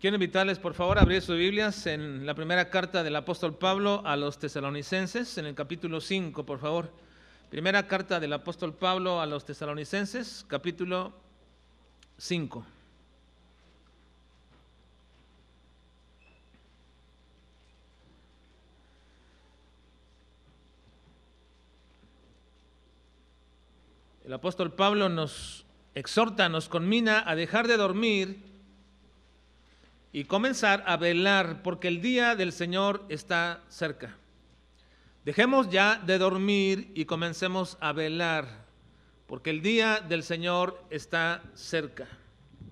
Quiero invitarles, por favor, a abrir sus Biblias en la primera carta del apóstol Pablo a los tesalonicenses, en el capítulo 5, por favor. Primera carta del apóstol Pablo a los tesalonicenses, capítulo 5. El apóstol Pablo nos exhorta, nos conmina a dejar de dormir y comenzar a velar porque el día del Señor está cerca. Dejemos ya de dormir y comencemos a velar porque el día del Señor está cerca.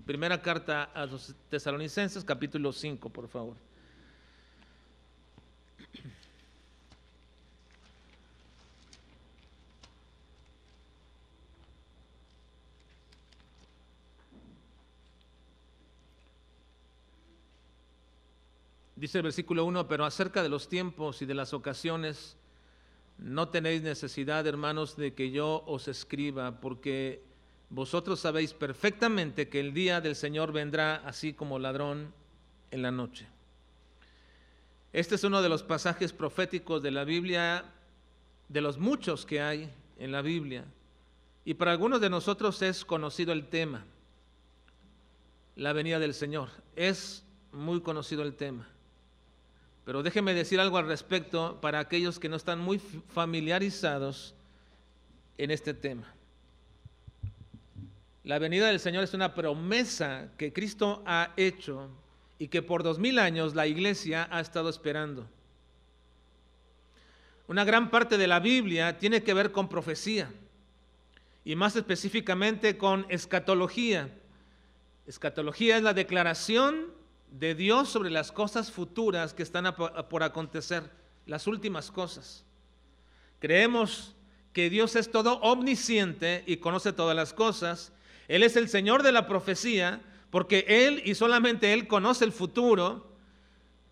Primera carta a los tesalonicenses, capítulo 5, por favor. Dice el versículo 1, pero acerca de los tiempos y de las ocasiones, no tenéis necesidad, hermanos, de que yo os escriba, porque vosotros sabéis perfectamente que el día del Señor vendrá así como ladrón en la noche. Este es uno de los pasajes proféticos de la Biblia, de los muchos que hay en la Biblia, y para algunos de nosotros es conocido el tema, la venida del Señor. Es muy conocido el tema. Pero déjeme decir algo al respecto para aquellos que no están muy familiarizados en este tema. La venida del Señor es una promesa que Cristo ha hecho y que por dos mil años la iglesia ha estado esperando. Una gran parte de la Biblia tiene que ver con profecía y más específicamente con escatología. Escatología es la declaración de Dios sobre las cosas futuras que están por acontecer, las últimas cosas. Creemos que Dios es todo omnisciente y conoce todas las cosas. Él es el Señor de la profecía, porque Él y solamente Él conoce el futuro.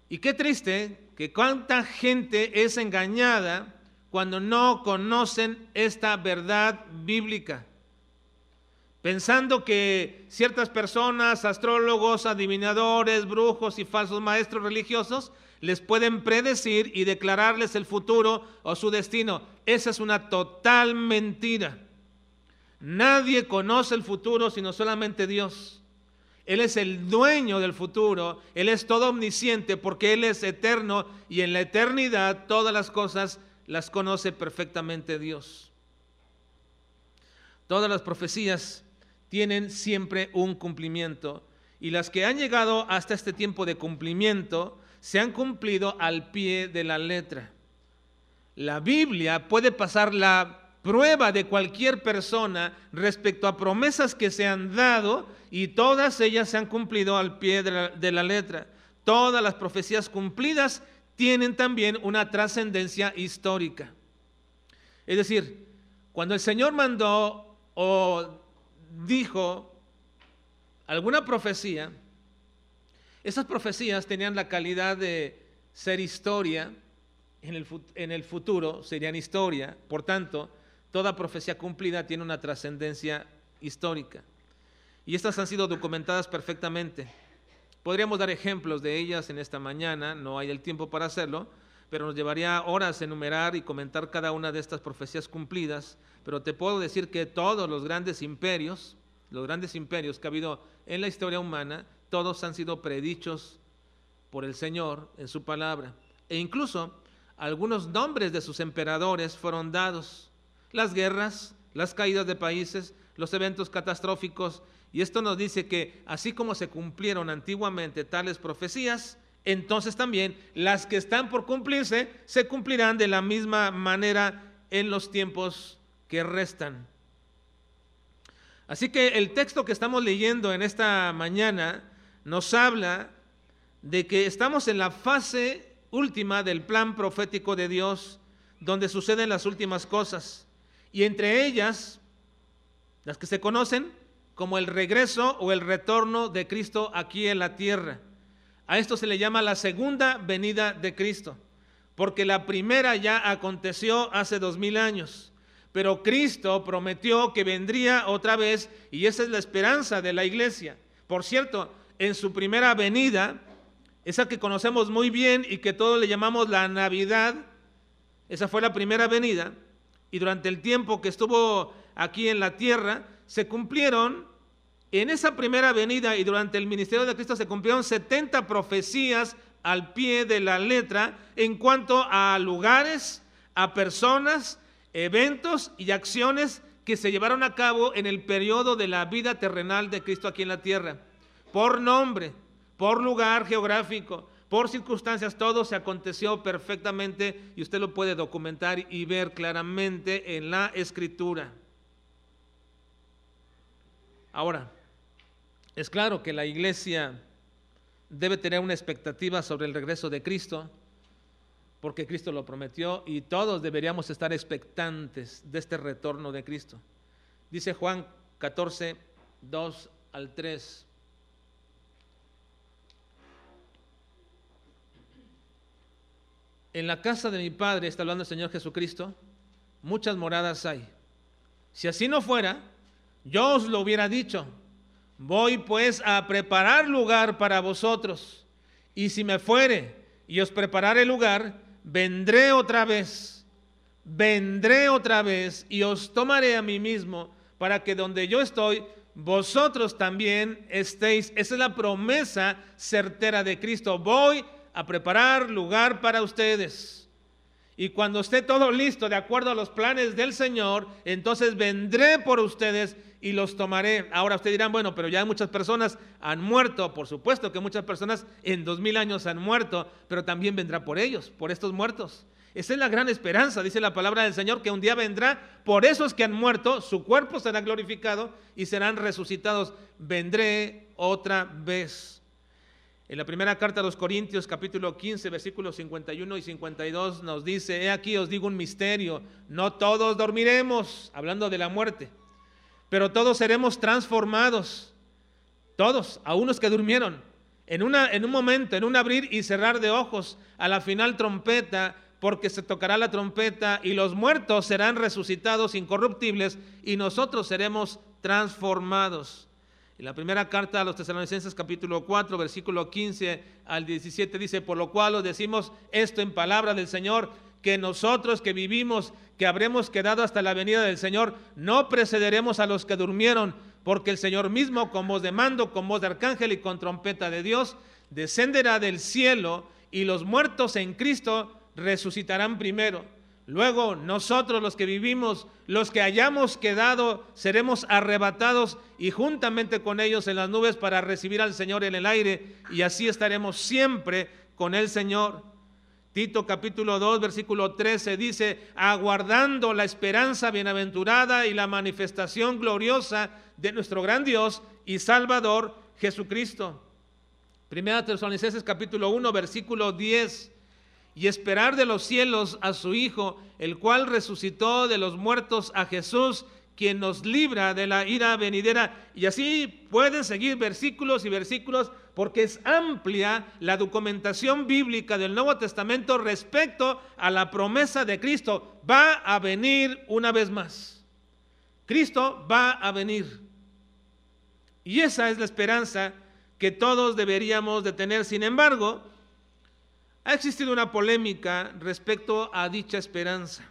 Y qué triste que cuánta gente es engañada cuando no conocen esta verdad bíblica pensando que ciertas personas, astrólogos, adivinadores, brujos y falsos maestros religiosos, les pueden predecir y declararles el futuro o su destino. Esa es una total mentira. Nadie conoce el futuro sino solamente Dios. Él es el dueño del futuro, Él es todo omnisciente porque Él es eterno y en la eternidad todas las cosas las conoce perfectamente Dios. Todas las profecías tienen siempre un cumplimiento. Y las que han llegado hasta este tiempo de cumplimiento se han cumplido al pie de la letra. La Biblia puede pasar la prueba de cualquier persona respecto a promesas que se han dado y todas ellas se han cumplido al pie de la, letra. Todas las profecías cumplidas tienen también una trascendencia histórica. Es decir, cuando el Señor mandó o dijo alguna profecía, esas profecías tenían la calidad de ser historia, en el, en el futuro serían historia, por tanto, toda profecía cumplida tiene una trascendencia histórica. Y estas han sido documentadas perfectamente. Podríamos dar ejemplos de ellas en esta mañana, no hay el tiempo para hacerlo, pero nos llevaría horas enumerar y comentar cada una de estas profecías cumplidas, pero te puedo decir que todos los grandes imperios, los grandes imperios que ha habido en la historia humana, todos han sido predichos por el Señor en su palabra. E incluso algunos nombres de sus emperadores fueron dados. Las guerras, las caídas de países, los eventos catastróficos. Y esto nos dice que así como se cumplieron antiguamente tales profecías, entonces también las que están por cumplirse se cumplirán de la misma manera en los tiempos que restan. Así que el texto que estamos leyendo en esta mañana nos habla de que estamos en la fase última del plan profético de Dios, donde suceden las últimas cosas. Y entre ellas, las que se conocen como el regreso o el retorno de Cristo aquí en la tierra. A esto se le llama la segunda venida de Cristo, porque la primera ya aconteció hace dos mil años, pero Cristo prometió que vendría otra vez y esa es la esperanza de la iglesia. Por cierto, en su primera venida, esa que conocemos muy bien y que todos le llamamos la Navidad, esa fue la primera venida, y durante el tiempo que estuvo aquí en la tierra, se cumplieron, en esa primera venida y durante el ministerio de Cristo se cumplieron 70 profecías al pie de la letra en cuanto a lugares, a personas, eventos y acciones que se llevaron a cabo en el periodo de la vida terrenal de Cristo aquí en la tierra. Por nombre, por lugar geográfico, por circunstancias, todo se aconteció perfectamente y usted lo puede documentar y ver claramente en la escritura. Ahora, es claro que la iglesia debe tener una expectativa sobre el regreso de Cristo, porque Cristo lo prometió y todos deberíamos estar expectantes de este retorno de Cristo. Dice Juan 14, 2 al 3. En la casa de mi Padre, está hablando el Señor Jesucristo, muchas moradas hay. Si así no fuera, yo os lo hubiera dicho. Voy pues a preparar lugar para vosotros. Y si me fuere y os prepararé lugar, vendré otra vez, vendré otra vez y os tomaré a mí mismo para que donde yo estoy, vosotros también estéis. Esa es la promesa certera de Cristo. Voy a preparar lugar para ustedes. Y cuando esté todo listo, de acuerdo a los planes del Señor, entonces vendré por ustedes y los tomaré. Ahora ustedes dirán, bueno, pero ya muchas personas han muerto. Por supuesto que muchas personas en dos mil años han muerto, pero también vendrá por ellos, por estos muertos. Esa es la gran esperanza, dice la palabra del Señor, que un día vendrá por esos que han muerto, su cuerpo será glorificado y serán resucitados. Vendré otra vez. En la primera carta a los Corintios, capítulo 15, versículos 51 y 52, nos dice, he aquí os digo un misterio, no todos dormiremos, hablando de la muerte, pero todos seremos transformados, todos, a unos que durmieron, en, una, en un momento, en un abrir y cerrar de ojos, a la final trompeta, porque se tocará la trompeta y los muertos serán resucitados incorruptibles y nosotros seremos transformados. En la primera carta a los tesalonicenses capítulo 4, versículo 15 al 17 dice, por lo cual os decimos esto en palabra del Señor, que nosotros que vivimos, que habremos quedado hasta la venida del Señor, no precederemos a los que durmieron, porque el Señor mismo con voz de mando, con voz de arcángel y con trompeta de Dios, descenderá del cielo y los muertos en Cristo resucitarán primero. Luego nosotros los que vivimos, los que hayamos quedado, seremos arrebatados y juntamente con ellos en las nubes para recibir al Señor en el aire y así estaremos siempre con el Señor. Tito capítulo 2 versículo 13 dice, aguardando la esperanza bienaventurada y la manifestación gloriosa de nuestro gran Dios y Salvador Jesucristo. Primera Tesalonicenses capítulo 1 versículo 10 y esperar de los cielos a su Hijo, el cual resucitó de los muertos a Jesús, quien nos libra de la ira venidera. Y así pueden seguir versículos y versículos porque es amplia la documentación bíblica del Nuevo Testamento respecto a la promesa de Cristo. Va a venir una vez más. Cristo va a venir. Y esa es la esperanza que todos deberíamos de tener. Sin embargo, ha existido una polémica respecto a dicha esperanza,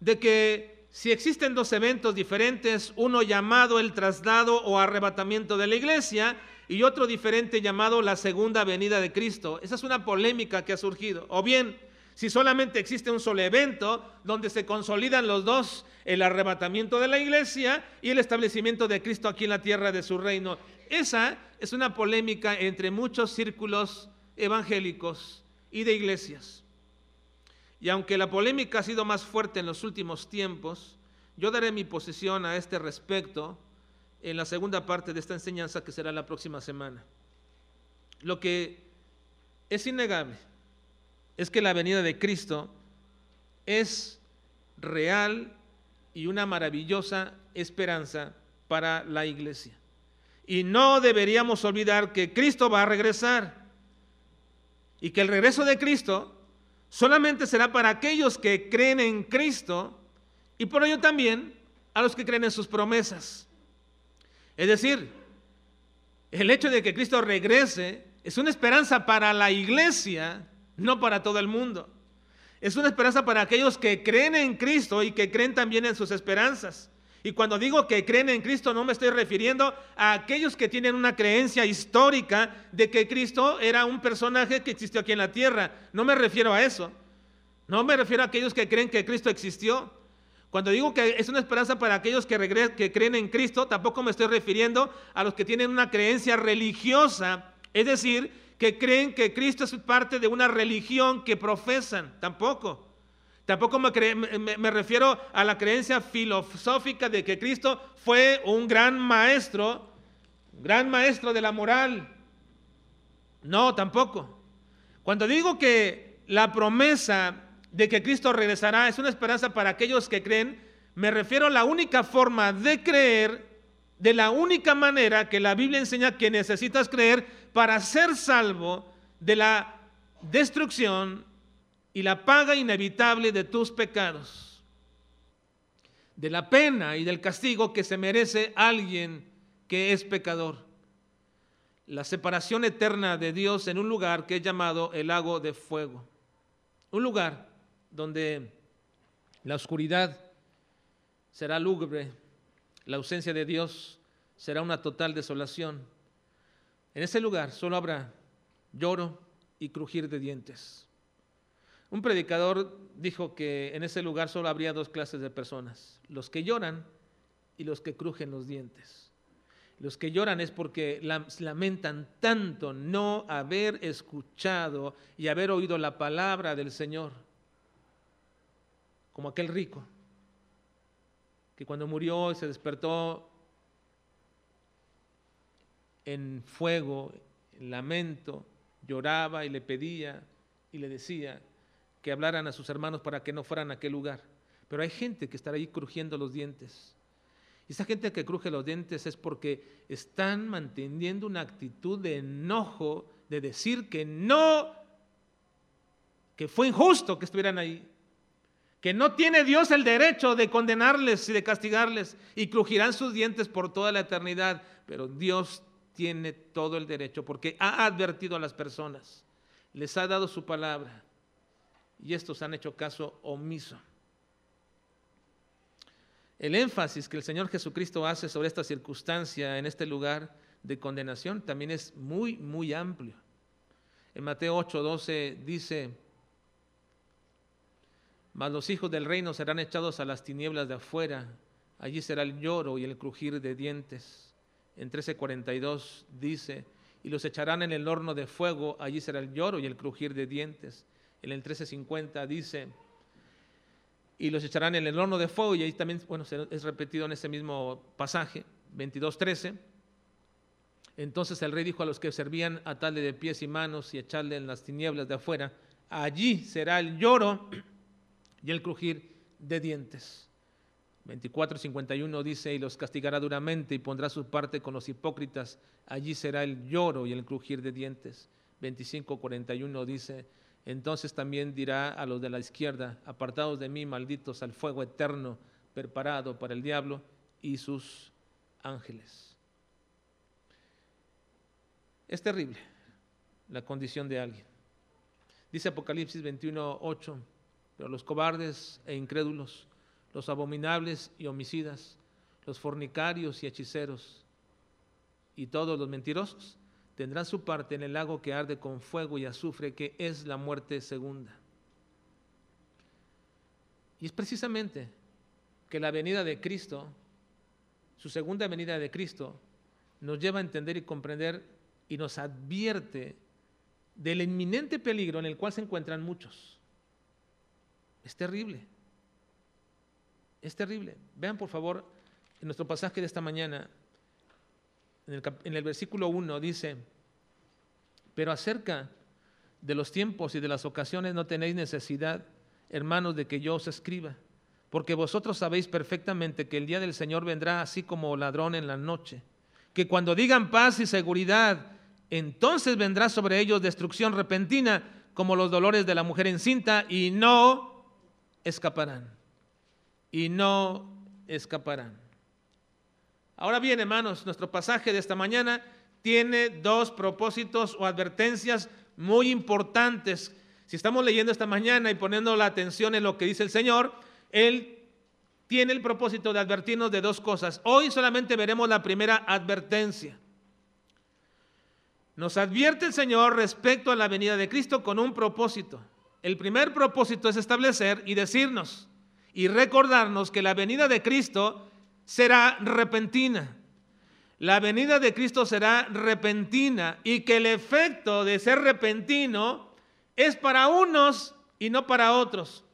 de que si existen dos eventos diferentes, uno llamado el traslado o arrebatamiento de la iglesia y otro diferente llamado la segunda venida de Cristo. Esa es una polémica que ha surgido. O bien, si solamente existe un solo evento donde se consolidan los dos, el arrebatamiento de la iglesia y el establecimiento de Cristo aquí en la tierra de su reino. Esa es una polémica entre muchos círculos evangélicos y de iglesias. Y aunque la polémica ha sido más fuerte en los últimos tiempos, yo daré mi posición a este respecto en la segunda parte de esta enseñanza que será la próxima semana. Lo que es innegable es que la venida de Cristo es real y una maravillosa esperanza para la iglesia. Y no deberíamos olvidar que Cristo va a regresar y que el regreso de Cristo solamente será para aquellos que creen en Cristo y por ello también a los que creen en sus promesas. Es decir, el hecho de que Cristo regrese es una esperanza para la iglesia, no para todo el mundo. Es una esperanza para aquellos que creen en Cristo y que creen también en sus esperanzas. Y cuando digo que creen en Cristo no me estoy refiriendo a aquellos que tienen una creencia histórica de que Cristo era un personaje que existió aquí en la tierra. No me refiero a eso. No me refiero a aquellos que creen que Cristo existió. Cuando digo que es una esperanza para aquellos que, creen en Cristo, tampoco me estoy refiriendo a los que tienen una creencia religiosa. Es decir, que creen que Cristo es parte de una religión que profesan. Tampoco. Tampoco me, refiero a la creencia filosófica de que Cristo fue un gran maestro, gran maestro de la moral. No, tampoco. Cuando digo que la promesa de que Cristo regresará es una esperanza para aquellos que creen, me refiero a la única forma de creer, de la única manera que la Biblia enseña que necesitas creer para ser salvo de la destrucción y la paga inevitable de tus pecados, de la pena y del castigo que se merece alguien que es pecador. La separación eterna de Dios en un lugar que es llamado el lago de fuego. Un lugar donde la oscuridad será lúgubre, la ausencia de Dios será una total desolación. En ese lugar solo habrá lloro y crujir de dientes. Un predicador dijo que en ese lugar solo habría dos clases de personas, los que lloran y los que crujen los dientes. Los que lloran es porque lamentan tanto no haber escuchado y haber oído la palabra del Señor, como aquel rico, que cuando murió se despertó en fuego, en lamento, lloraba y le pedía y le decía, que hablaran a sus hermanos para que no fueran a aquel lugar. Pero hay gente que estará ahí crujiendo los dientes. Y esa gente que cruje los dientes es porque están manteniendo una actitud de enojo, de decir que no, que fue injusto que estuvieran ahí, que no tiene Dios el derecho de condenarles y de castigarles, y crujirán sus dientes por toda la eternidad, pero Dios tiene todo el derecho porque ha advertido a las personas, les ha dado su palabra y estos han hecho caso omiso. El énfasis que el Señor Jesucristo hace sobre esta circunstancia en este lugar de condenación también es muy, muy amplio. En Mateo 8:12 dice, mas los hijos del reino serán echados a las tinieblas de afuera, allí será el lloro y el crujir de dientes. En 13:42 dice, y los echarán en el horno de fuego, allí será el lloro y el crujir de dientes en el 1350 dice, y los echarán en el horno de fuego, y ahí también, bueno, es repetido en ese mismo pasaje, 22.13. Entonces el rey dijo a los que servían, atarle de pies y manos y echarle en las tinieblas de afuera, allí será el lloro y el crujir de dientes. 24.51 dice, y los castigará duramente y pondrá su parte con los hipócritas, allí será el lloro y el crujir de dientes. 25.41 dice, entonces también dirá a los de la izquierda, apartados de mí, malditos, al fuego eterno preparado para el diablo y sus ángeles. Es terrible la condición de alguien. Dice Apocalipsis 21, 8, pero los cobardes e incrédulos, los abominables y homicidas, los fornicarios y hechiceros, y todos los mentirosos, tendrán su parte en el lago que arde con fuego y azufre, que es la muerte segunda. Y es precisamente que la venida de Cristo, su segunda venida de Cristo, nos lleva a entender y comprender y nos advierte del inminente peligro en el cual se encuentran muchos. Es terrible. Es terrible. Vean por favor en nuestro pasaje de esta mañana, en el, versículo 1 dice, pero acerca de los tiempos y de las ocasiones no tenéis necesidad, hermanos, de que yo os escriba, porque vosotros sabéis perfectamente que el día del Señor vendrá así como ladrón en la noche, que cuando digan paz y seguridad, entonces vendrá sobre ellos destrucción repentina como los dolores de la mujer encinta y no escaparán. Y no escaparán. Ahora bien, hermanos, nuestro pasaje de esta mañana tiene dos propósitos o advertencias muy importantes. Si estamos leyendo esta mañana y poniendo la atención en lo que dice el Señor, Él tiene el propósito de advertirnos de dos cosas. Hoy solamente veremos la primera advertencia. Nos advierte el Señor respecto a la venida de Cristo con un propósito. El primer propósito es establecer y decirnos y recordarnos que la venida de Cristo será repentina. La venida de Cristo será repentina y que el efecto de ser repentino es para unos y no para otros.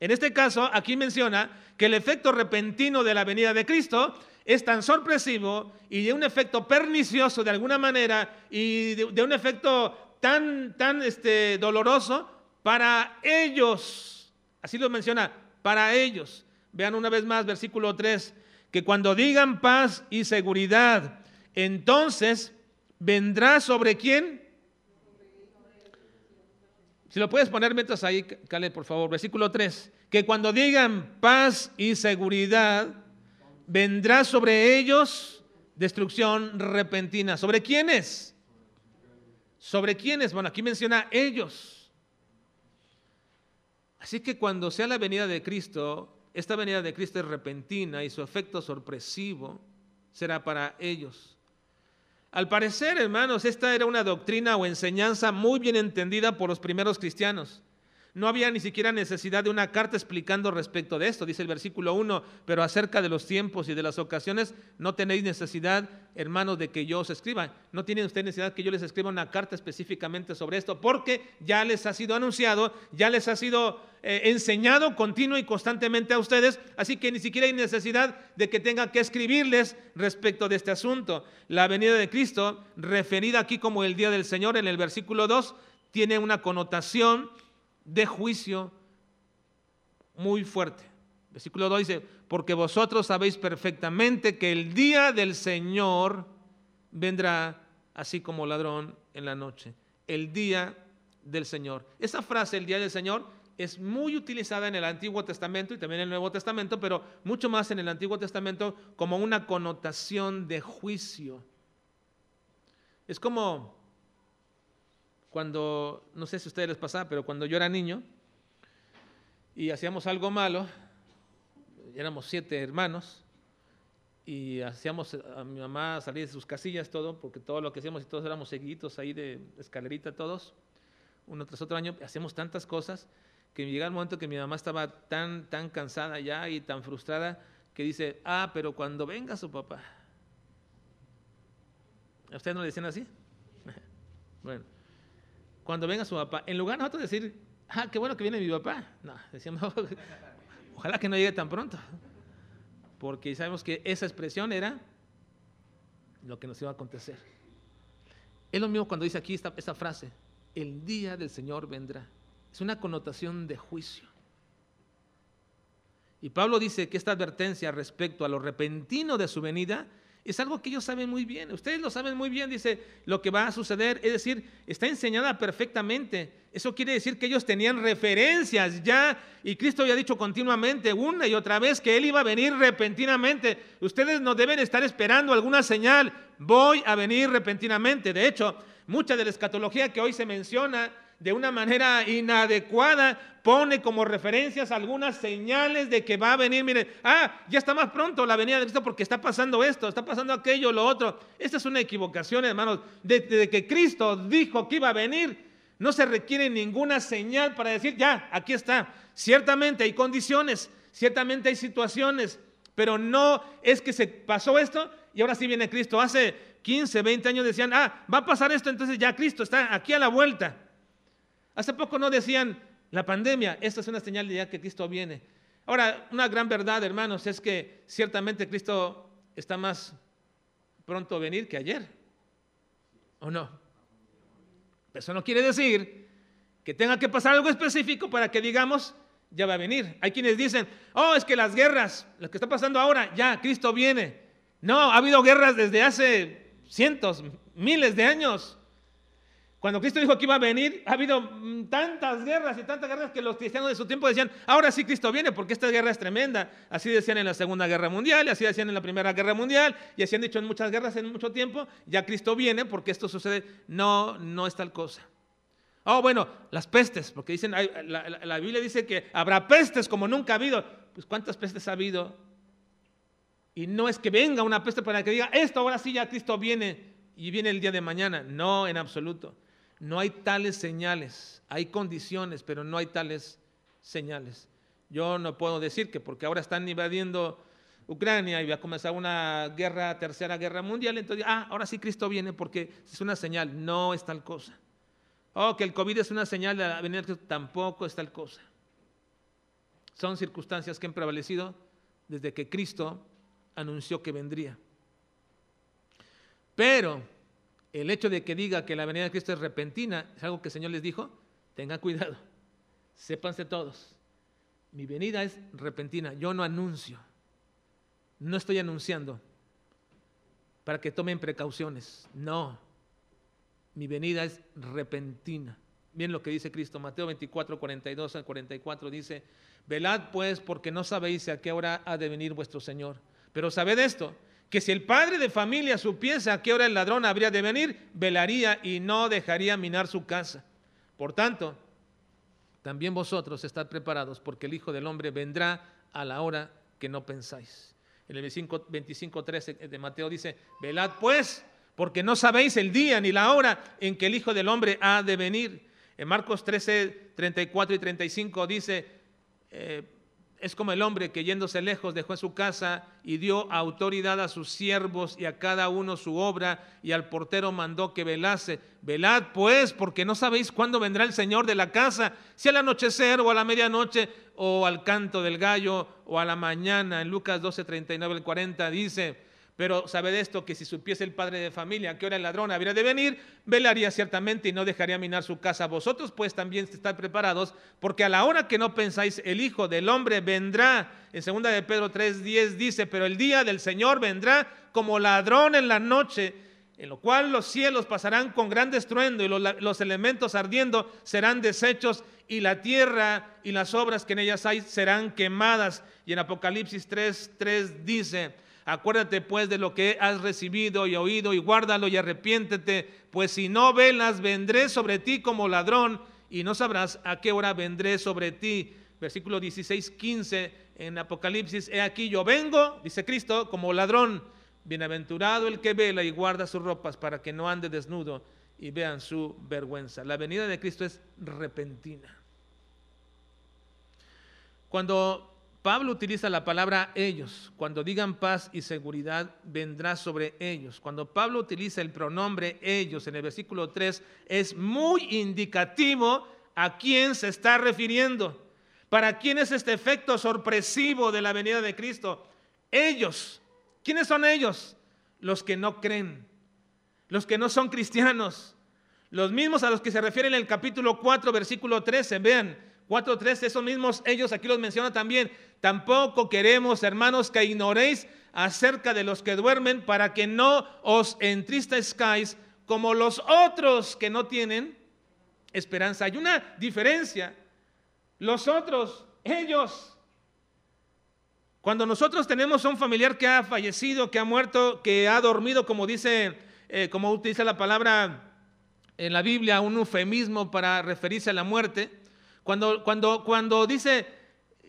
En este caso, aquí menciona que el efecto repentino de la venida de Cristo es tan sorpresivo y de un efecto pernicioso de alguna manera y de, un efecto tan, tan este, doloroso para ellos. Así lo menciona, para ellos. Vean una vez más versículo 3, que cuando digan paz y seguridad, entonces vendrá sobre quién? Si lo puedes poner mientras ahí, Cale, por favor. Versículo 3. Que cuando digan paz y seguridad, vendrá sobre ellos destrucción repentina. ¿Sobre quiénes? ¿Sobre quiénes? Bueno, aquí menciona ellos. Así que cuando sea la venida de Cristo, esta venida de Cristo es repentina y su efecto sorpresivo será para ellos. Al parecer, hermanos, esta era una doctrina o enseñanza muy bien entendida por los primeros cristianos. No había ni siquiera necesidad de una carta explicando respecto de esto, dice el versículo 1, pero acerca de los tiempos y de las ocasiones no tenéis necesidad, hermanos, de que yo os escriba. No tienen ustedes necesidad que yo les escriba una carta específicamente sobre esto, porque ya les ha sido anunciado, ya les ha sido eh, enseñado continuo y constantemente a ustedes, así que ni siquiera hay necesidad de que tenga que escribirles respecto de este asunto. La venida de Cristo, referida aquí como el día del Señor en el versículo 2, tiene una connotación de juicio muy fuerte. Versículo 2 dice, porque vosotros sabéis perfectamente que el día del Señor vendrá así como ladrón en la noche. El día del Señor. Esa frase, el día del Señor, es muy utilizada en el Antiguo Testamento y también en el Nuevo Testamento, pero mucho más en el Antiguo Testamento como una connotación de juicio. Es como cuando, no sé si a ustedes les pasaba, pero cuando yo era niño y hacíamos algo malo, éramos siete hermanos, y hacíamos a mi mamá salir de sus casillas, todo, porque todo lo que hacíamos y todos éramos seguiditos ahí de escalerita todos, uno tras otro año, hacíamos tantas cosas que llegaba el momento que mi mamá estaba tan, tan cansada ya y tan frustrada que dice, ah, pero cuando venga su papá. ¿A ustedes no le decían así? bueno, cuando venga su papá, en lugar de nosotros decir, ah, qué bueno que viene mi papá, no, decíamos, ojalá que no llegue tan pronto, porque sabemos que esa expresión era lo que nos iba a acontecer. Es lo mismo cuando dice aquí esta, esta frase, el día del Señor vendrá. Es una connotación de juicio. Y Pablo dice que esta advertencia respecto a lo repentino de su venida es algo que ellos saben muy bien. Ustedes lo saben muy bien, dice lo que va a suceder. Es decir, está enseñada perfectamente. Eso quiere decir que ellos tenían referencias ya y Cristo había dicho continuamente una y otra vez que Él iba a venir repentinamente. Ustedes no deben estar esperando alguna señal. Voy a venir repentinamente. De hecho, mucha de la escatología que hoy se menciona de una manera inadecuada, pone como referencias algunas señales de que va a venir, miren, ah, ya está más pronto la venida de Cristo porque está pasando esto, está pasando aquello, lo otro. Esta es una equivocación, hermanos, desde que Cristo dijo que iba a venir, no se requiere ninguna señal para decir, ya, aquí está. Ciertamente hay condiciones, ciertamente hay situaciones, pero no es que se pasó esto y ahora sí viene Cristo. Hace 15, 20 años decían, ah, va a pasar esto, entonces ya Cristo está aquí a la vuelta. Hace poco no decían la pandemia, esta es una señal de ya que Cristo viene. Ahora, una gran verdad, hermanos, es que ciertamente Cristo está más pronto a venir que ayer. ¿O no? Eso no quiere decir que tenga que pasar algo específico para que digamos, ya va a venir. Hay quienes dicen, oh, es que las guerras, lo que está pasando ahora, ya, Cristo viene. No, ha habido guerras desde hace cientos, miles de años. Cuando Cristo dijo que iba a venir, ha habido mm, tantas guerras y tantas guerras que los cristianos de su tiempo decían, ahora sí Cristo viene porque esta guerra es tremenda. Así decían en la Segunda Guerra Mundial, así decían en la Primera Guerra Mundial, y así han dicho en muchas guerras en mucho tiempo, ya Cristo viene porque esto sucede. No, no es tal cosa. Oh, bueno, las pestes, porque dicen, la Biblia dice que habrá pestes como nunca ha habido. Pues ¿cuántas pestes ha habido? Y no es que venga una peste para que diga, esto ahora sí ya Cristo viene y viene el día de mañana. No, en absoluto. No hay tales señales, hay condiciones, pero no hay tales señales. Yo no puedo decir que porque ahora están invadiendo Ucrania y va a comenzar una guerra, tercera guerra mundial, entonces, ah, ahora sí Cristo viene porque es una señal, no es tal cosa. Oh, que el COVID es una señal de la venida Cristo, tampoco es tal cosa. Son circunstancias que han prevalecido desde que Cristo anunció que vendría. Pero el hecho de que diga que la venida de Cristo es repentina es algo que el Señor les dijo, tengan cuidado, sépanse todos, mi venida es repentina, yo no anuncio, no estoy anunciando para que tomen precauciones, no, mi venida es repentina. Bien lo que dice Cristo, Mateo 24, 42 al 44 dice, velad pues porque no sabéis a qué hora ha de venir vuestro Señor, pero sabed esto, que si el padre de familia supiese a qué hora el ladrón habría de venir, velaría y no dejaría minar su casa. Por tanto, también vosotros estad preparados, porque el Hijo del Hombre vendrá a la hora que no pensáis. En el 25, 13 de Mateo dice, velad pues, porque no sabéis el día ni la hora en que el Hijo del Hombre ha de venir. En Marcos 13, 34 y 35 dice, eh, es como el hombre que yéndose lejos dejó su casa y dio autoridad a sus siervos y a cada uno su obra y al portero mandó que velase. Velad pues, porque no sabéis cuándo vendrá el Señor de la casa, si al anochecer o a la medianoche o al canto del gallo o a la mañana. En Lucas 12, 39 al 40 dice, pero sabed esto, que si supiese el padre de familia a qué hora el ladrón habría de venir, velaría ciertamente y no dejaría minar su casa. Vosotros pues también estáis preparados, porque a la hora que no pensáis, el Hijo del Hombre vendrá. En segunda de Pedro 3.10 dice, pero el día del Señor vendrá como ladrón en la noche, en lo cual los cielos pasarán con gran estruendo y los, los elementos ardiendo serán deshechos y la tierra y las obras que en ellas hay serán quemadas. Y en Apocalipsis 3.3 dice, Acuérdate pues de lo que has recibido y oído y guárdalo y arrepiéntete, pues si no velas, vendré sobre ti como ladrón y no sabrás a qué hora vendré sobre ti. Versículo 16, 15 en Apocalipsis, he aquí yo vengo, dice Cristo, como ladrón. Bienaventurado el que vela y guarda sus ropas para que no ande desnudo y vean su vergüenza. La venida de Cristo es repentina. Cuando Pablo utiliza la palabra ellos. Cuando digan paz y seguridad, vendrá sobre ellos. Cuando Pablo utiliza el pronombre ellos en el versículo 3, es muy indicativo a quién se está refiriendo. ¿Para quién es este efecto sorpresivo de la venida de Cristo? Ellos. ¿Quiénes son ellos? Los que no creen, los que no son cristianos, los mismos a los que se refiere en el capítulo 4, versículo 13. Vean, 4.3, esos mismos, ellos aquí los menciona también. Tampoco queremos, hermanos, que ignoréis acerca de los que duermen para que no os entristezcáis como los otros que no tienen esperanza. Hay una diferencia. Los otros, ellos. Cuando nosotros tenemos a un familiar que ha fallecido, que ha muerto, que ha dormido, como dice, eh, como utiliza la palabra en la Biblia, un eufemismo para referirse a la muerte, cuando, cuando, cuando dice,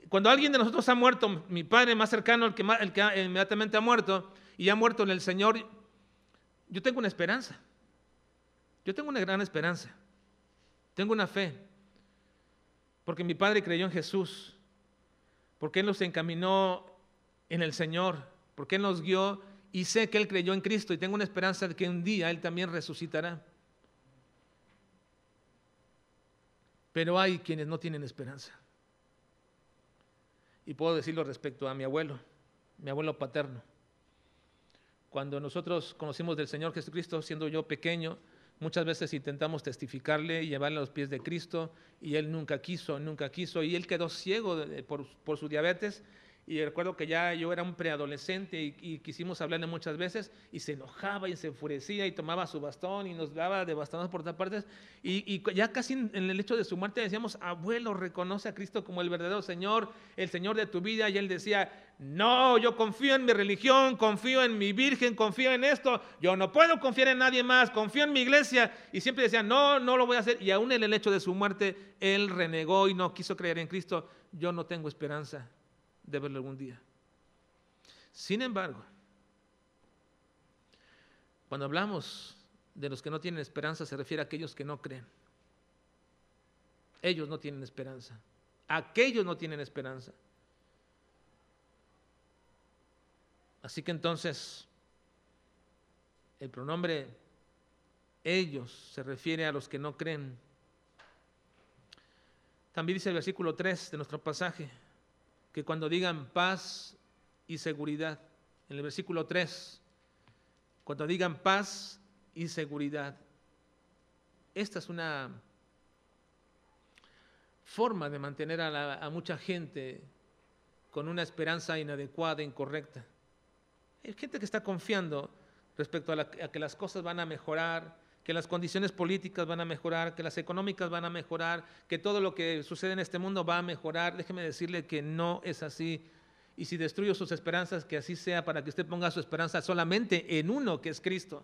cuando alguien de nosotros ha muerto, mi padre más cercano, el que, el que inmediatamente ha muerto, y ha muerto en el Señor, yo tengo una esperanza. Yo tengo una gran esperanza. Tengo una fe. Porque mi padre creyó en Jesús. Porque Él nos encaminó en el Señor. Porque Él nos guió y sé que Él creyó en Cristo y tengo una esperanza de que un día Él también resucitará. Pero hay quienes no tienen esperanza. Y puedo decirlo respecto a mi abuelo, mi abuelo paterno. Cuando nosotros conocimos del Señor Jesucristo, siendo yo pequeño, muchas veces intentamos testificarle y llevarle a los pies de Cristo, y él nunca quiso, nunca quiso, y él quedó ciego por, por su diabetes, y recuerdo que ya yo era un preadolescente y, quisimos hablarle muchas veces y se enojaba y se enfurecía y tomaba su bastón y nos daba de por todas partes. Y, ya casi en, el hecho de su muerte decíamos, abuelo, reconoce a Cristo como el verdadero Señor, el Señor de tu vida. Y él decía, no, yo confío en mi religión, confío en mi Virgen, confío en esto. Yo no puedo confiar en nadie más, confío en mi iglesia. Y siempre decía, no, no lo voy a hacer. Y aún en el hecho de su muerte, él renegó y no quiso creer en Cristo. Yo no tengo esperanza de verlo algún día. Sin embargo, cuando hablamos de los que no tienen esperanza, se refiere a aquellos que no creen. Ellos no tienen esperanza. Aquellos no tienen esperanza. Así que entonces, el pronombre ellos se refiere a los que no creen. También dice el versículo 3 de nuestro pasaje, que cuando digan paz y seguridad, en el versículo 3, cuando digan paz y seguridad, esta es una forma de mantener a, mucha gente con una esperanza inadecuada, incorrecta. Hay gente que está confiando respecto a, a, que las cosas van a mejorar, que las condiciones políticas van a mejorar, que las económicas van a mejorar, que todo lo que sucede en este mundo va a mejorar. Déjeme decirle que no es así. Y si destruyo sus esperanzas, que así sea para que usted ponga su esperanza solamente en uno, que es Cristo.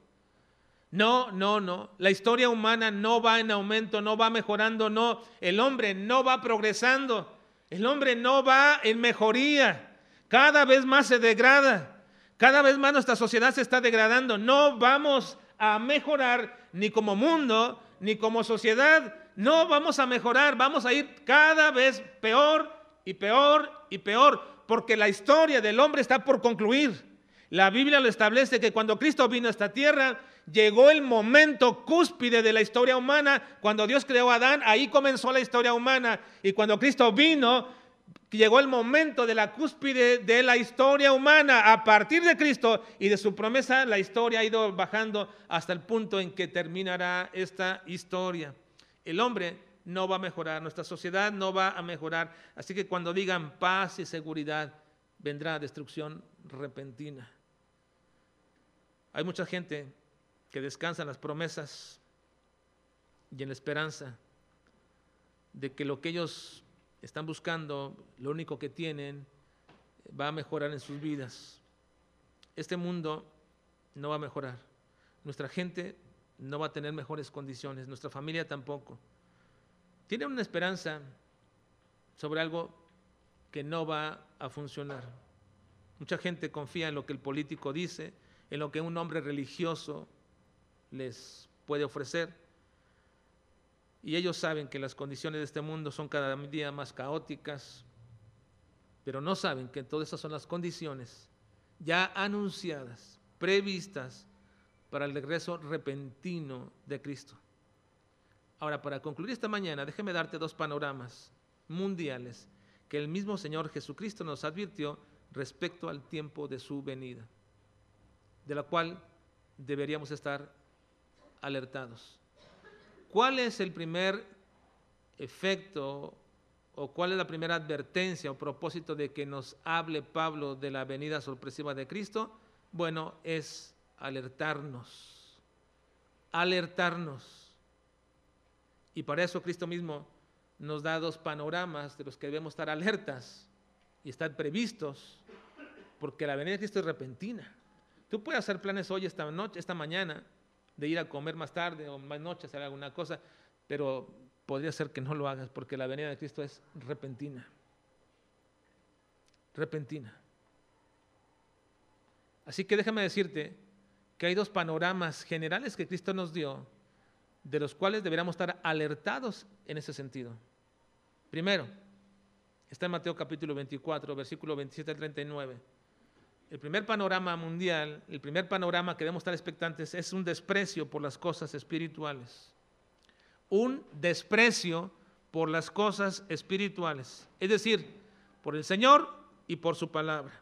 No, no, no. La historia humana no va en aumento, no va mejorando, no. El hombre no va progresando. El hombre no va en mejoría. Cada vez más se degrada. Cada vez más nuestra sociedad se está degradando. No vamos a mejorar ni como mundo, ni como sociedad. No vamos a mejorar, vamos a ir cada vez peor y peor y peor, porque la historia del hombre está por concluir. La Biblia lo establece que cuando Cristo vino a esta tierra, llegó el momento cúspide de la historia humana. Cuando Dios creó a Adán, ahí comenzó la historia humana. Y cuando Cristo vino, llegó el momento de la cúspide de la historia humana. A partir de Cristo y de su promesa, la historia ha ido bajando hasta el punto en que terminará esta historia. El hombre no va a mejorar, nuestra sociedad no va a mejorar. Así que cuando digan paz y seguridad, vendrá destrucción repentina. Hay mucha gente que descansa en las promesas y en la esperanza de que lo que ellos están buscando, lo único que tienen, va a mejorar en sus vidas. Este mundo no va a mejorar. Nuestra gente no va a tener mejores condiciones, nuestra familia tampoco. Tienen una esperanza sobre algo que no va a funcionar. Mucha gente confía en lo que el político dice, en lo que un hombre religioso les puede ofrecer y ellos saben que las condiciones de este mundo son cada día más caóticas, pero no saben que todas esas son las condiciones ya anunciadas, previstas para el regreso repentino de Cristo. Ahora, para concluir esta mañana, déjeme darte dos panoramas mundiales que el mismo Señor Jesucristo nos advirtió respecto al tiempo de su venida, de la cual deberíamos estar alertados. ¿Cuál es el primer efecto o cuál es la primera advertencia o propósito de que nos hable Pablo de la venida sorpresiva de Cristo? Bueno, es alertarnos, alertarnos. Y para eso Cristo mismo nos da dos panoramas de los que debemos estar alertas y estar previstos, porque la venida de Cristo es repentina. Tú puedes hacer planes hoy, esta noche, esta mañana, de ir a comer más tarde o más noche, hacer alguna cosa, pero podría ser que no lo hagas porque la venida de Cristo es repentina. Repentina. Así que déjame decirte que hay dos panoramas generales que Cristo nos dio, de los cuales deberíamos estar alertados en ese sentido. Primero, está en Mateo capítulo 24, versículo 27 al 39 el primer panorama mundial, el primer panorama que debemos estar expectantes es un desprecio por las cosas espirituales. Un desprecio por las cosas espirituales. Es decir, por el Señor y por su palabra.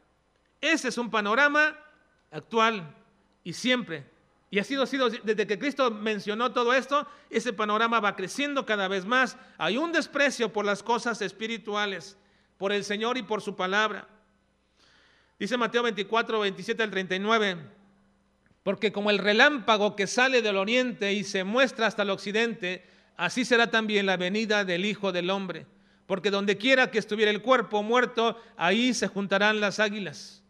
Ese es un panorama actual y siempre. Y ha sido, sido desde que Cristo mencionó todo esto, ese panorama va creciendo cada vez más. Hay un desprecio por las cosas espirituales, por el Señor y por su palabra. Dice Mateo 24, 27 al 39, porque como el relámpago que sale del oriente y se muestra hasta el occidente, así será también la venida del Hijo del Hombre. Porque donde quiera que estuviera el cuerpo muerto, ahí se juntarán las águilas.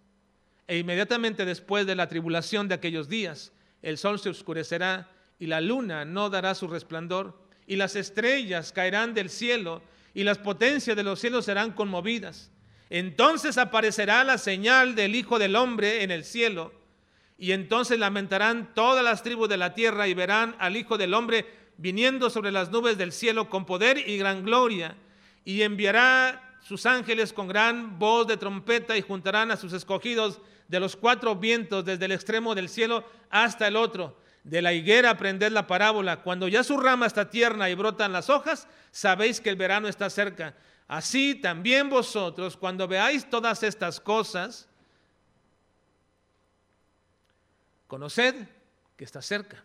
E inmediatamente después de la tribulación de aquellos días, el sol se oscurecerá y la luna no dará su resplandor, y las estrellas caerán del cielo, y las potencias de los cielos serán conmovidas. Entonces aparecerá la señal del Hijo del Hombre en el cielo, y entonces lamentarán todas las tribus de la tierra y verán al Hijo del Hombre viniendo sobre las nubes del cielo con poder y gran gloria, y enviará sus ángeles con gran voz de trompeta y juntarán a sus escogidos de los cuatro vientos desde el extremo del cielo hasta el otro. De la higuera aprended la parábola. Cuando ya su rama está tierna y brotan las hojas, sabéis que el verano está cerca. Así también vosotros, cuando veáis todas estas cosas, conoced que está cerca,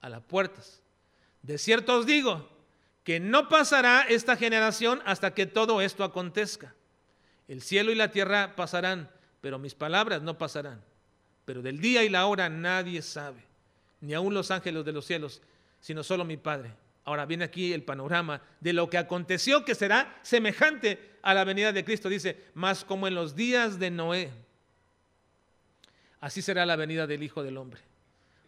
a las puertas. De cierto os digo que no pasará esta generación hasta que todo esto acontezca. El cielo y la tierra pasarán, pero mis palabras no pasarán. Pero del día y la hora nadie sabe, ni aun los ángeles de los cielos, sino solo mi Padre. Ahora viene aquí el panorama de lo que aconteció que será semejante a la venida de Cristo. Dice, más como en los días de Noé, así será la venida del Hijo del Hombre.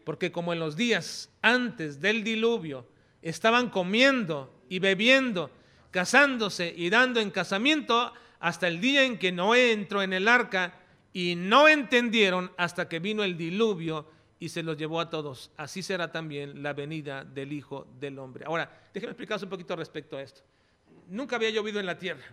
Porque como en los días antes del diluvio estaban comiendo y bebiendo, casándose y dando en casamiento hasta el día en que Noé entró en el arca y no entendieron hasta que vino el diluvio y se los llevó a todos. Así será también la venida del Hijo del Hombre. Ahora, déjenme explicaros un poquito respecto a esto. Nunca había llovido en la tierra.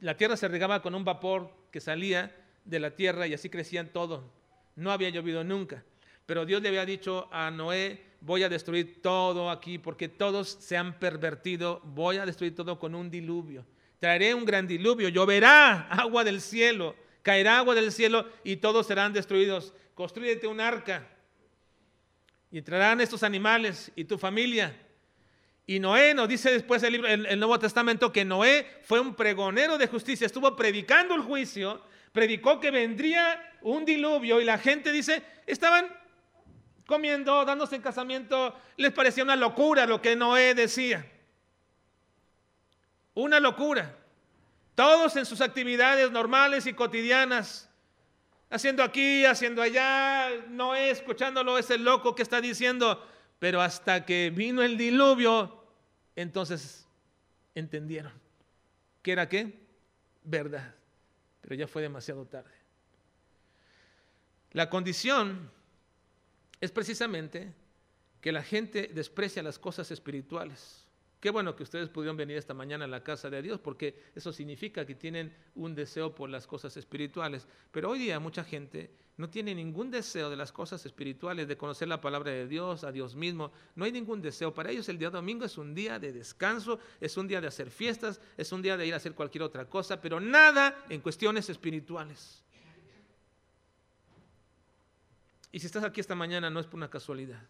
La tierra se regaba con un vapor que salía de la tierra y así crecían todo. No había llovido nunca. Pero Dios le había dicho a Noé, voy a destruir todo aquí porque todos se han pervertido, voy a destruir todo con un diluvio. Traeré un gran diluvio, lloverá agua del cielo, caerá agua del cielo y todos serán destruidos. Construyete un arca y entrarán estos animales y tu familia. Y Noé nos dice después el, libro, el Nuevo Testamento que Noé fue un pregonero de justicia, estuvo predicando el juicio, predicó que vendría un diluvio y la gente dice, estaban comiendo, dándose en casamiento, les parecía una locura lo que Noé decía. Una locura. Todos en sus actividades normales y cotidianas, haciendo aquí, haciendo allá, Noé escuchándolo, ese loco que está diciendo, pero hasta que vino el diluvio, entonces entendieron que era qué? Verdad. Pero ya fue demasiado tarde. La condición es precisamente que la gente desprecia las cosas espirituales. Qué bueno que ustedes pudieron venir esta mañana a la casa de Dios, porque eso significa que tienen un deseo por las cosas espirituales. Pero hoy día mucha gente no tiene ningún deseo de las cosas espirituales, de conocer la palabra de Dios, a Dios mismo. No hay ningún deseo. Para ellos el día domingo es un día de descanso, es un día de hacer fiestas, es un día de ir a hacer cualquier otra cosa, pero nada en cuestiones espirituales. Y si estás aquí esta mañana no es por una casualidad.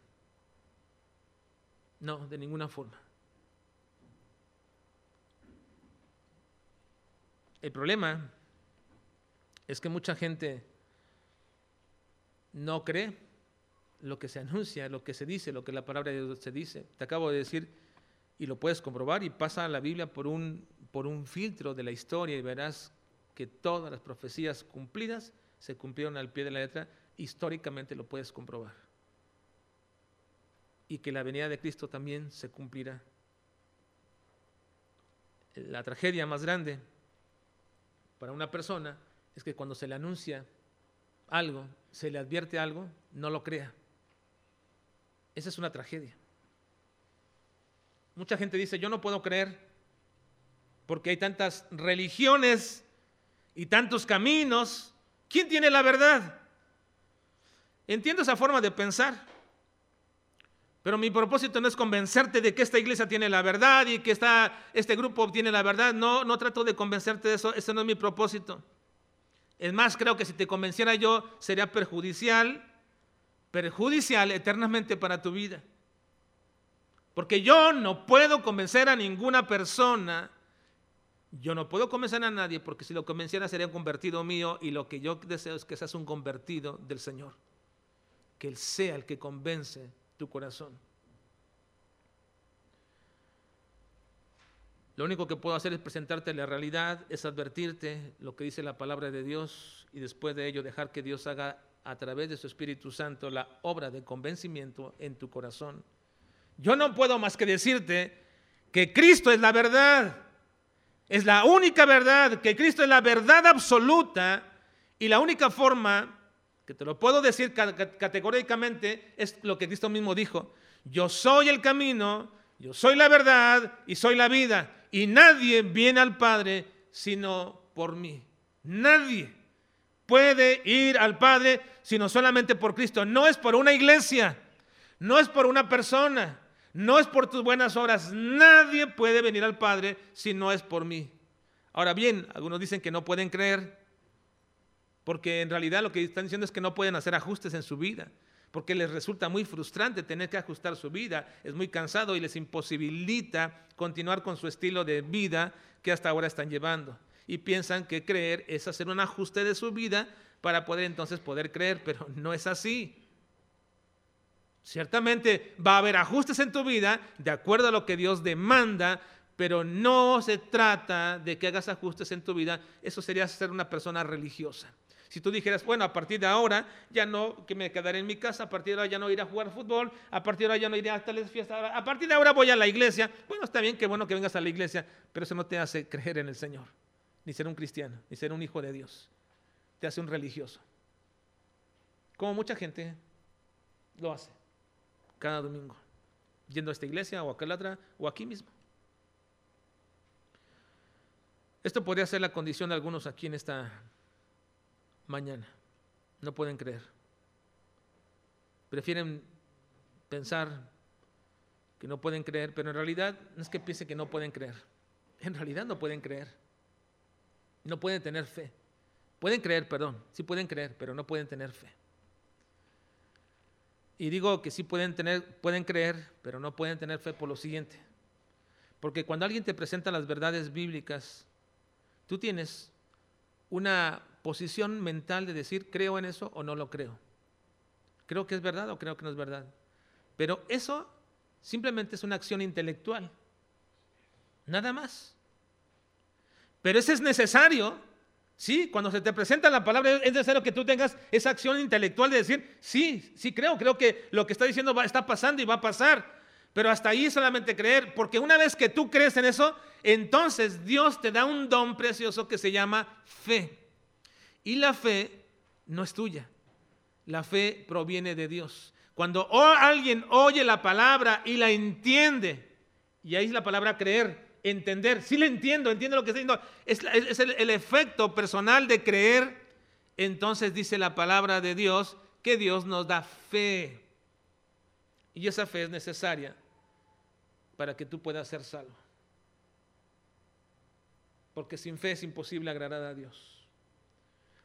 No, de ninguna forma. El problema es que mucha gente no cree lo que se anuncia, lo que se dice, lo que la palabra de Dios se dice. Te acabo de decir, y lo puedes comprobar, y pasa la Biblia por un, por un filtro de la historia y verás que todas las profecías cumplidas se cumplieron al pie de la letra históricamente lo puedes comprobar. Y que la venida de Cristo también se cumplirá. La tragedia más grande para una persona es que cuando se le anuncia algo, se le advierte algo, no lo crea. Esa es una tragedia. Mucha gente dice, yo no puedo creer porque hay tantas religiones y tantos caminos. ¿Quién tiene la verdad? Entiendo esa forma de pensar. Pero mi propósito no es convencerte de que esta iglesia tiene la verdad y que esta, este grupo tiene la verdad. No, no trato de convencerte de eso. Ese no es mi propósito. Es más, creo que si te convenciera yo sería perjudicial, perjudicial eternamente para tu vida. Porque yo no puedo convencer a ninguna persona Yo no puedo convencer a nadie porque si lo convenciera sería un convertido mío y lo que yo deseo es que seas un convertido del Señor. Que Él sea el que convence tu corazón. Lo único que puedo hacer es presentarte la realidad, es advertirte lo que dice la palabra de Dios y después de ello dejar que Dios haga a través de su Espíritu Santo la obra de convencimiento en tu corazón. Yo no puedo más que decirte que Cristo es la verdad. Es la única verdad, que Cristo es la verdad absoluta y la única forma que te lo puedo decir categóricamente es lo que Cristo mismo dijo. Yo soy el camino, yo soy la verdad y soy la vida. Y nadie viene al Padre sino por mí. Nadie puede ir al Padre sino solamente por Cristo. No es por una iglesia, no es por una persona, no es por tus buenas obras. Nadie puede venir al Padre si no es por mí. Ahora bien, algunos dicen que no pueden creer, porque en realidad lo que están diciendo es que no pueden hacer ajustes en su vida, porque les resulta muy frustrante tener que ajustar su vida, es muy cansado y les imposibilita continuar con su estilo de vida que hasta ahora están llevando y piensan que creer es hacer un ajuste de su vida para poder entonces poder creer, pero no es así. Ciertamente va a haber ajustes en tu vida de acuerdo a lo que Dios demanda, pero no se trata de que hagas ajustes en tu vida. Eso sería ser una persona religiosa. Si tú dijeras, bueno, a partir de ahora ya no, que me quedaré en mi casa, a partir de ahora ya no iré a jugar fútbol, a partir de ahora ya no iré a tales fiestas, a partir de ahora voy a la iglesia. Bueno, está bien, qué bueno que vengas a la iglesia, pero eso no te hace creer en el Señor ni ser un cristiano, ni ser un hijo de Dios. Te hace un religioso. Como mucha gente lo hace cada domingo, yendo a esta iglesia o a aquella otra o aquí mismo. Esto podría ser la condición de algunos aquí en esta mañana. No pueden creer. Prefieren pensar que no pueden creer, pero en realidad no es que piensen que no pueden creer. En realidad no pueden creer. No pueden tener fe. Pueden creer, perdón, sí pueden creer, pero no pueden tener fe. Y digo que sí pueden, tener, pueden creer, pero no pueden tener fe por lo siguiente. Porque cuando alguien te presenta las verdades bíblicas, tú tienes una posición mental de decir, creo en eso o no lo creo. Creo que es verdad o creo que no es verdad. Pero eso simplemente es una acción intelectual. Nada más. Pero eso es necesario, ¿sí? Cuando se te presenta la palabra, es necesario que tú tengas esa acción intelectual de decir, sí, sí creo, creo que lo que está diciendo va, está pasando y va a pasar. Pero hasta ahí solamente creer, porque una vez que tú crees en eso, entonces Dios te da un don precioso que se llama fe. Y la fe no es tuya, la fe proviene de Dios. Cuando alguien oye la palabra y la entiende, y ahí es la palabra creer, entender. Sí le entiendo, entiendo lo que está diciendo. Es, el, efecto personal de creer. Entonces dice la palabra de Dios que Dios nos da fe. Y esa fe es necesaria para que tú puedas ser salvo. Porque sin fe es imposible agradar a Dios.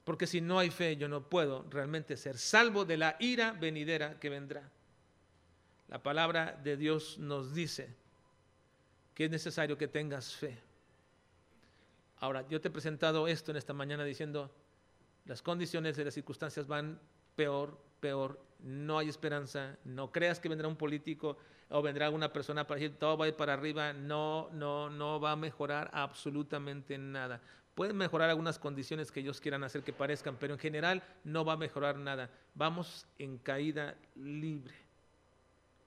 Porque si no hay fe, yo no puedo realmente ser salvo de la ira venidera que vendrá. La palabra de Dios nos dice que es necesario que tengas fe. Ahora, yo te he presentado esto en esta mañana diciendo, las condiciones de las circunstancias van peor, peor, no hay esperanza, no creas que vendrá un político o vendrá una persona para decir todo va a ir para arriba, no, no, no va a mejorar absolutamente nada. Pueden mejorar algunas condiciones que ellos quieran hacer que parezcan, pero en general no va a mejorar nada. Vamos en caída libre.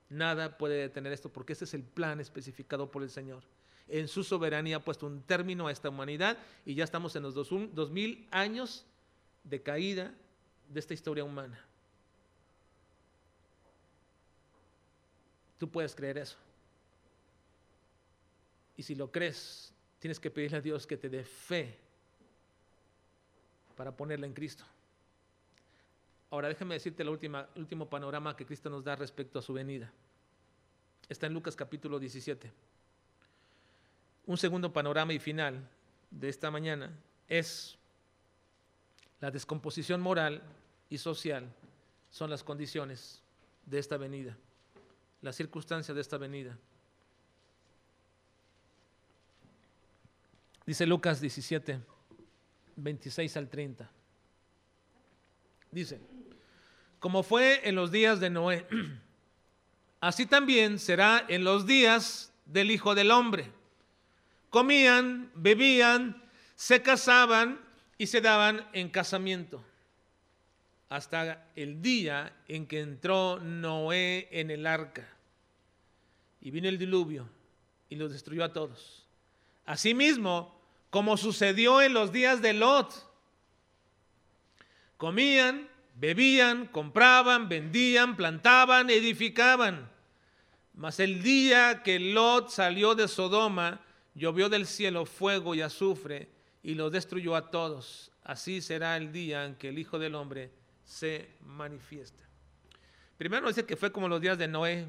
Nada puede detener esto porque ese es el plan especificado por el Señor. En su soberanía ha puesto un término a esta humanidad y ya estamos en los dos, mil años de caída de esta historia humana. Tú puedes creer eso. Y si lo crees, tienes que pedirle a Dios que te dé fe para ponerla en Cristo. Ahora déjame decirte el último panorama que Cristo nos da respecto a su venida. Está en Lucas capítulo 17. Un segundo panorama y final de esta mañana es la descomposición moral y social son las condiciones de esta venida, las circunstancias de esta venida. Dice Lucas 17, 26 al 30. Dice, como fue en los días de Noé, así también será en los días del Hijo del Hombre. Comían, bebían, se casaban y se daban en casamiento hasta el día en que entró Noé en el arca. Y vino el diluvio y los destruyó a todos. Asimismo, como sucedió en los días de Lot, comían, bebían, compraban, vendían, plantaban, edificaban. Mas el día que Lot salió de Sodoma, llovió del cielo fuego y azufre y los destruyó a todos. Así será el día en que el Hijo del Hombre se manifiesta. Primero dice que fue como los días de Noé,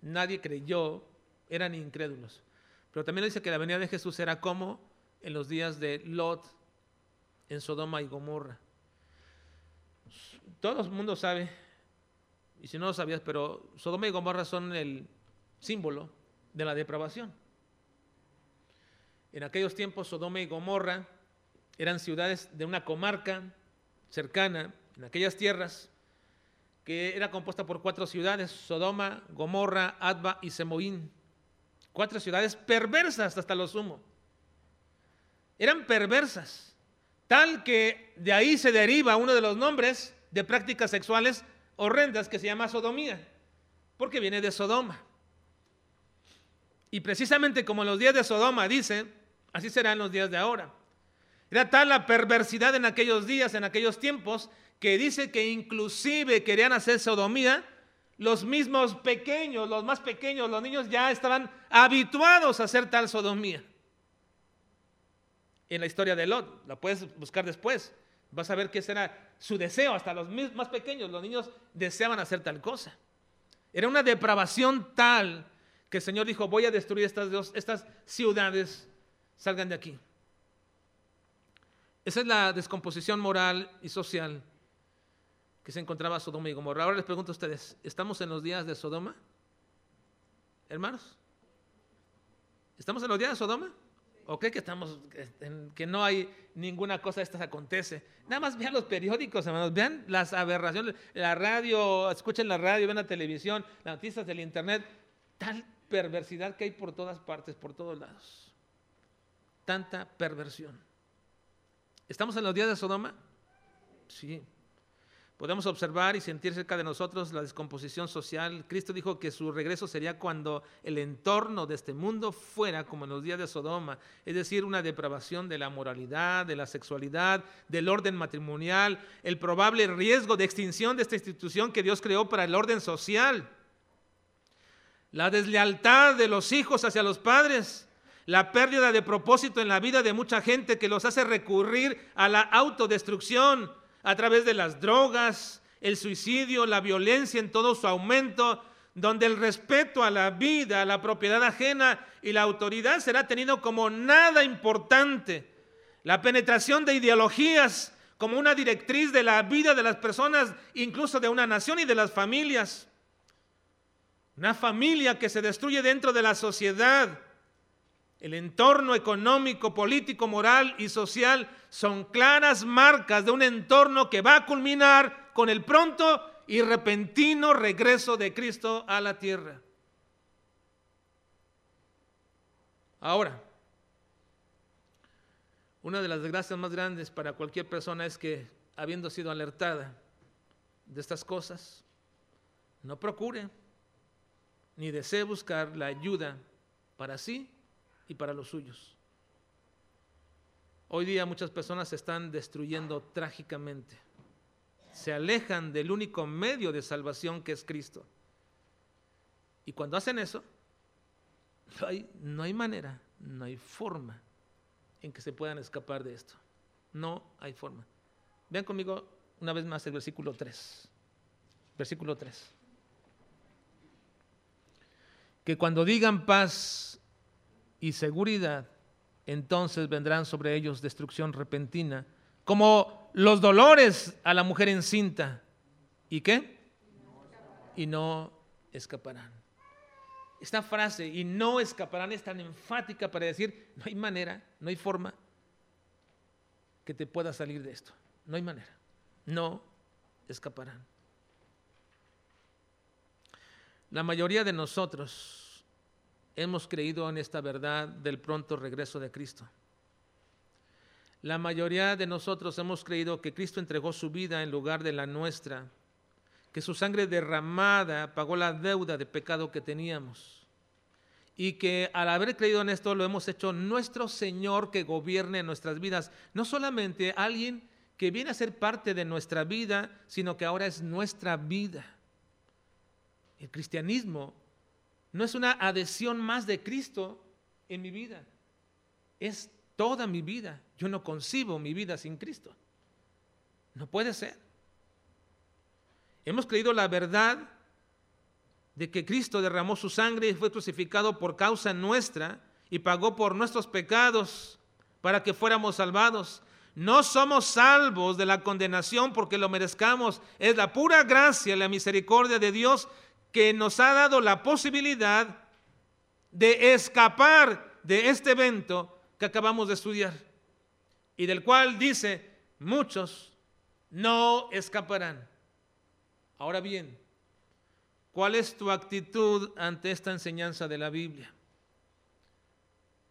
nadie creyó, eran incrédulos. Pero también dice que la venida de Jesús era como en los días de Lot en Sodoma y Gomorra. Todo el mundo sabe, y si no lo sabías, pero Sodoma y Gomorra son el símbolo de la depravación. En aquellos tiempos Sodoma y Gomorra eran ciudades de una comarca cercana en aquellas tierras, que era compuesta por cuatro ciudades, Sodoma, Gomorra, Adba y Semoín. Cuatro ciudades perversas hasta lo sumo. Eran perversas, tal que de ahí se deriva uno de los nombres de prácticas sexuales horrendas que se llama sodomía, porque viene de Sodoma. Y precisamente como en los días de Sodoma dice, así serán los días de ahora. Era tal la perversidad en aquellos días, en aquellos tiempos, que dice que inclusive querían hacer sodomía, los mismos pequeños, los más pequeños, los niños ya estaban habituados a hacer tal sodomía. En la historia de Lot, la puedes buscar después, vas a ver que ese era su deseo, hasta los más pequeños, los niños deseaban hacer tal cosa. Era una depravación tal que el Señor dijo, voy a destruir estas, dos, estas ciudades, salgan de aquí. Esa es la descomposición moral y social que se encontraba Sodoma y Gomorra. Ahora les pregunto a ustedes, ¿estamos en los días de Sodoma? Hermanos, ¿estamos en los días de Sodoma? ¿O cree que estamos, que no hay ninguna cosa de estas acontece? Nada más vean los periódicos, hermanos, vean las aberraciones, la radio, escuchen la radio, vean la televisión, las noticias del internet, tal perversidad que hay por todas partes, por todos lados. Tanta perversión. ¿Estamos en los días de Sodoma? Sí. Podemos observar y sentir cerca de nosotros la descomposición social. Cristo dijo que su regreso sería cuando el entorno de este mundo fuera como en los días de Sodoma, es decir, una depravación de la moralidad, de la sexualidad, del orden matrimonial, el probable riesgo de extinción de esta institución que Dios creó para el orden social, la deslealtad de los hijos hacia los padres, la pérdida de propósito en la vida de mucha gente que los hace recurrir a la autodestrucción a través de las drogas, el suicidio, la violencia en todo su aumento, donde el respeto a la vida, a la propiedad ajena y la autoridad será tenido como nada importante. La penetración de ideologías como una directriz de la vida de las personas, incluso de una nación y de las familias. Una familia que se destruye dentro de la sociedad el entorno económico, político, moral y social son claras marcas de un entorno que va a culminar con el pronto y repentino regreso de Cristo a la tierra. Ahora, una de las desgracias más grandes para cualquier persona es que, habiendo sido alertada de estas cosas, no procure ni desee buscar la ayuda para sí y para los suyos. Hoy día muchas personas se están destruyendo trágicamente. Se alejan del único medio de salvación que es Cristo. Y cuando hacen eso, no hay, manera, no hay forma en que se puedan escapar de esto. No hay forma. Vean conmigo una vez más el versículo 3. Versículo 3. Que cuando digan paz y seguridad, entonces vendrán sobre ellos destrucción repentina, como los dolores a la mujer encinta. ¿Y qué? Y no escaparán. Esta frase, y no escaparán, es tan enfática para decir, no hay manera, no hay forma, que te pueda salir de esto. No hay manera. No escaparán. La mayoría de nosotros hemos creído en esta verdad del pronto regreso de Cristo. La mayoría de nosotros hemos creído que Cristo entregó su vida en lugar de la nuestra, que su sangre derramada pagó la deuda de pecado que teníamos y que al haber creído en esto lo hemos hecho nuestro Señor que gobierne nuestras vidas, no solamente alguien que viene a ser parte de nuestra vida, sino que ahora es nuestra vida. El cristianismo no es una adhesión más de Cristo en mi vida, es toda mi vida. Yo no concibo mi vida sin Cristo. No puede ser. Hemos creído la verdad de que Cristo derramó su sangre y fue crucificado por causa nuestra y pagó por nuestros pecados para que fuéramos salvados. No somos salvos de la condenación porque lo merezcamos. Es la pura gracia la misericordia de Dios que nos ha dado la posibilidad de escapar de este evento que acabamos de estudiar y del cual dice, muchos no escaparán. Ahora bien, ¿cuál es tu actitud ante esta enseñanza de la Biblia?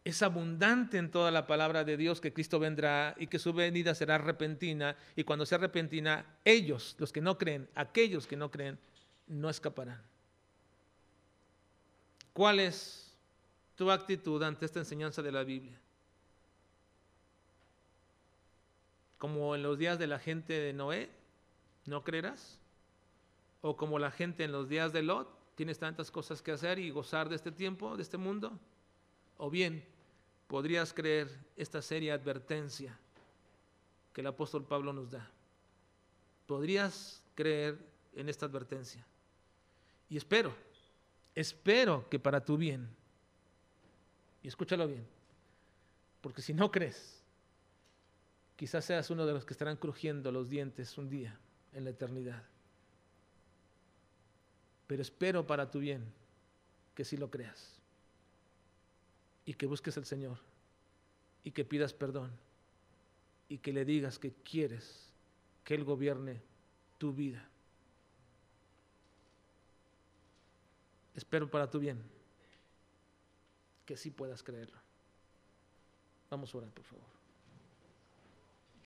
Es abundante en toda la palabra de Dios que Cristo vendrá y que su venida será repentina y cuando sea repentina, ellos, los que no creen, aquellos que no creen, no escaparán. ¿Cuál es tu actitud ante esta enseñanza de la Biblia? Como en los días de la gente de Noé, ¿no creerás? O como la gente en los días de Lot, tienes tantas cosas que hacer y gozar de este tiempo, de este mundo. O bien, podrías creer esta seria advertencia que el apóstol Pablo nos da. Podrías creer en esta advertencia. Y espero, espero que para tu bien, y escúchalo bien, porque si no crees, quizás seas uno de los que estarán crujiendo los dientes un día en la eternidad pero espero para tu bien que sí lo creas y que busques al Señor y que pidas perdón y que le digas que quieres que Él gobierne tu vida. Espero para tu bien que sí puedas creerlo. Vamos a orar, por favor.